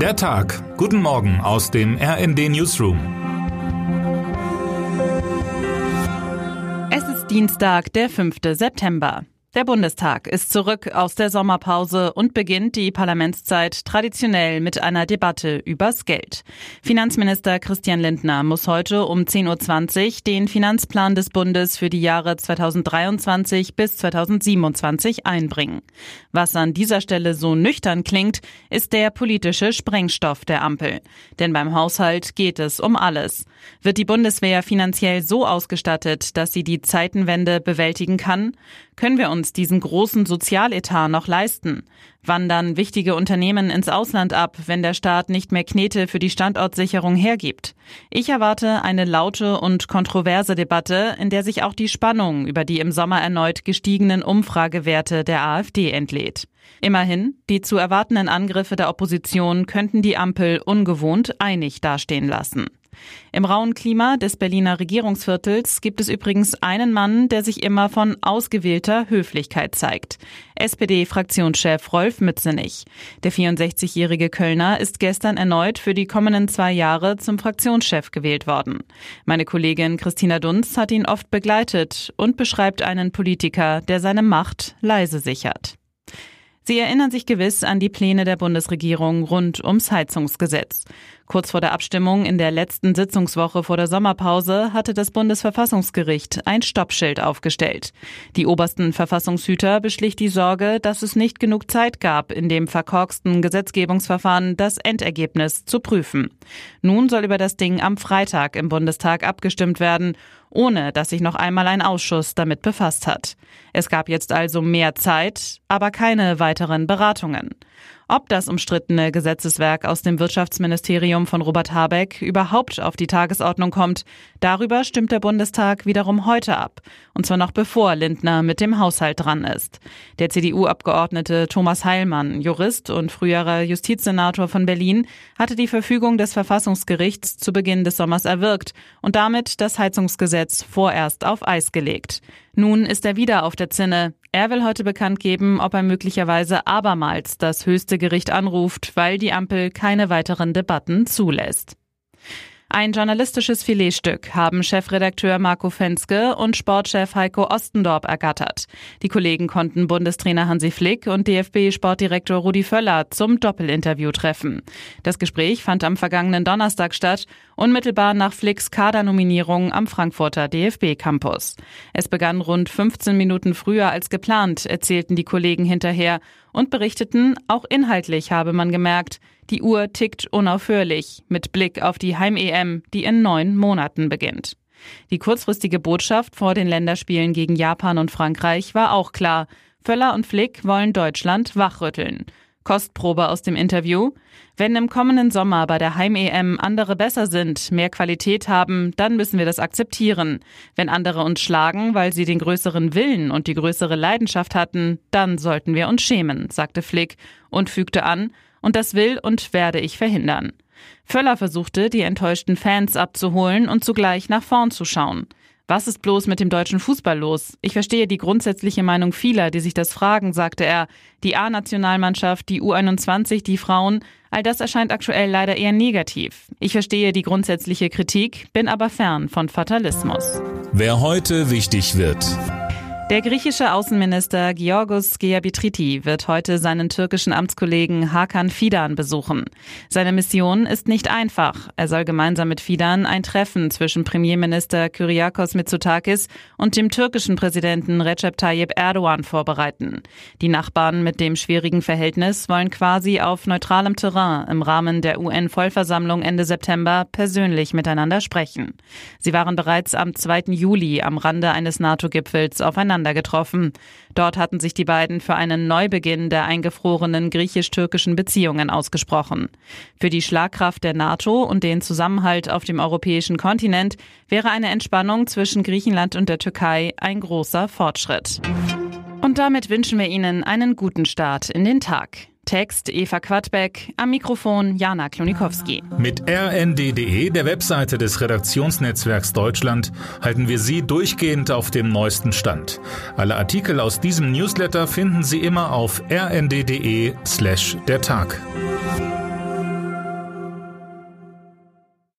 Der Tag. Guten Morgen aus dem RND Newsroom. Es ist Dienstag, der 5. September. Der Bundestag ist zurück aus der Sommerpause und beginnt die Parlamentszeit traditionell mit einer Debatte übers Geld. Finanzminister Christian Lindner muss heute um 10.20 Uhr den Finanzplan des Bundes für die Jahre 2023 bis 2027 einbringen. Was an dieser Stelle so nüchtern klingt, ist der politische Sprengstoff der Ampel. Denn beim Haushalt geht es um alles. Wird die Bundeswehr finanziell so ausgestattet, dass sie die Zeitenwende bewältigen kann? Können wir uns diesen großen Sozialetat noch leisten? Wandern wichtige Unternehmen ins Ausland ab, wenn der Staat nicht mehr Knete für die Standortsicherung hergibt? Ich erwarte eine laute und kontroverse Debatte, in der sich auch die Spannung über die im Sommer erneut gestiegenen Umfragewerte der AfD entlädt. Immerhin, die zu erwartenden Angriffe der Opposition könnten die Ampel ungewohnt einig dastehen lassen. Im rauen Klima des Berliner Regierungsviertels gibt es übrigens einen Mann, der sich immer von ausgewählter Höflichkeit zeigt. SPD-Fraktionschef Rolf Mützenich. Der 64-jährige Kölner ist gestern erneut für die kommenden zwei Jahre zum Fraktionschef gewählt worden. Meine Kollegin Christina Dunz hat ihn oft begleitet und beschreibt einen Politiker, der seine Macht leise sichert. Sie erinnern sich gewiss an die Pläne der Bundesregierung rund ums Heizungsgesetz. Kurz vor der Abstimmung in der letzten Sitzungswoche vor der Sommerpause hatte das Bundesverfassungsgericht ein Stoppschild aufgestellt. Die obersten Verfassungshüter beschlich die Sorge, dass es nicht genug Zeit gab, in dem verkorksten Gesetzgebungsverfahren das Endergebnis zu prüfen. Nun soll über das Ding am Freitag im Bundestag abgestimmt werden ohne dass sich noch einmal ein Ausschuss damit befasst hat. Es gab jetzt also mehr Zeit, aber keine weiteren Beratungen. Ob das umstrittene Gesetzeswerk aus dem Wirtschaftsministerium von Robert Habeck überhaupt auf die Tagesordnung kommt, darüber stimmt der Bundestag wiederum heute ab. Und zwar noch bevor Lindner mit dem Haushalt dran ist. Der CDU-Abgeordnete Thomas Heilmann, Jurist und früherer Justizsenator von Berlin, hatte die Verfügung des Verfassungsgerichts zu Beginn des Sommers erwirkt und damit das Heizungsgesetz vorerst auf Eis gelegt. Nun ist er wieder auf der Zinne. Er will heute bekannt geben, ob er möglicherweise abermals das höchste Gericht anruft, weil die Ampel keine weiteren Debatten zulässt. Ein journalistisches Filetstück haben Chefredakteur Marco Fenske und Sportchef Heiko Ostendorp ergattert. Die Kollegen konnten Bundestrainer Hansi Flick und DFB-Sportdirektor Rudi Völler zum Doppelinterview treffen. Das Gespräch fand am vergangenen Donnerstag statt, unmittelbar nach Flicks Kadernominierung am Frankfurter DFB-Campus. Es begann rund 15 Minuten früher als geplant, erzählten die Kollegen hinterher und berichteten, auch inhaltlich habe man gemerkt, die Uhr tickt unaufhörlich mit Blick auf die Heim-EM, die in neun Monaten beginnt. Die kurzfristige Botschaft vor den Länderspielen gegen Japan und Frankreich war auch klar. Völler und Flick wollen Deutschland wachrütteln. Kostprobe aus dem Interview. Wenn im kommenden Sommer bei der Heim-EM andere besser sind, mehr Qualität haben, dann müssen wir das akzeptieren. Wenn andere uns schlagen, weil sie den größeren Willen und die größere Leidenschaft hatten, dann sollten wir uns schämen, sagte Flick und fügte an, und das will und werde ich verhindern. Völler versuchte, die enttäuschten Fans abzuholen und zugleich nach vorn zu schauen. Was ist bloß mit dem deutschen Fußball los? Ich verstehe die grundsätzliche Meinung vieler, die sich das fragen, sagte er. Die A-Nationalmannschaft, die U21, die Frauen, all das erscheint aktuell leider eher negativ. Ich verstehe die grundsätzliche Kritik, bin aber fern von Fatalismus. Wer heute wichtig wird. Der griechische Außenminister Georgos Geabitriti wird heute seinen türkischen Amtskollegen Hakan Fidan besuchen. Seine Mission ist nicht einfach. Er soll gemeinsam mit Fidan ein Treffen zwischen Premierminister Kyriakos Mitsotakis und dem türkischen Präsidenten Recep Tayyip Erdogan vorbereiten. Die Nachbarn mit dem schwierigen Verhältnis wollen quasi auf neutralem Terrain im Rahmen der UN-Vollversammlung Ende September persönlich miteinander sprechen. Sie waren bereits am 2. Juli am Rande eines NATO-Gipfels aufeinander aufeinander getroffen. Dort hatten sich die beiden für einen Neubeginn der eingefrorenen griechisch-türkischen Beziehungen ausgesprochen. Für die Schlagkraft der NATO und den Zusammenhalt auf dem europäischen Kontinent wäre eine Entspannung zwischen Griechenland und der Türkei ein großer Fortschritt. Und damit wünschen wir Ihnen einen guten Start in den Tag. Text Eva Quadbeck, am Mikrofon Jana Klonikowski. Mit rnd.de, der Webseite des Redaktionsnetzwerks Deutschland, halten wir Sie durchgehend auf dem neuesten Stand. Alle Artikel aus diesem Newsletter finden Sie immer auf rnd.de slash der Tag.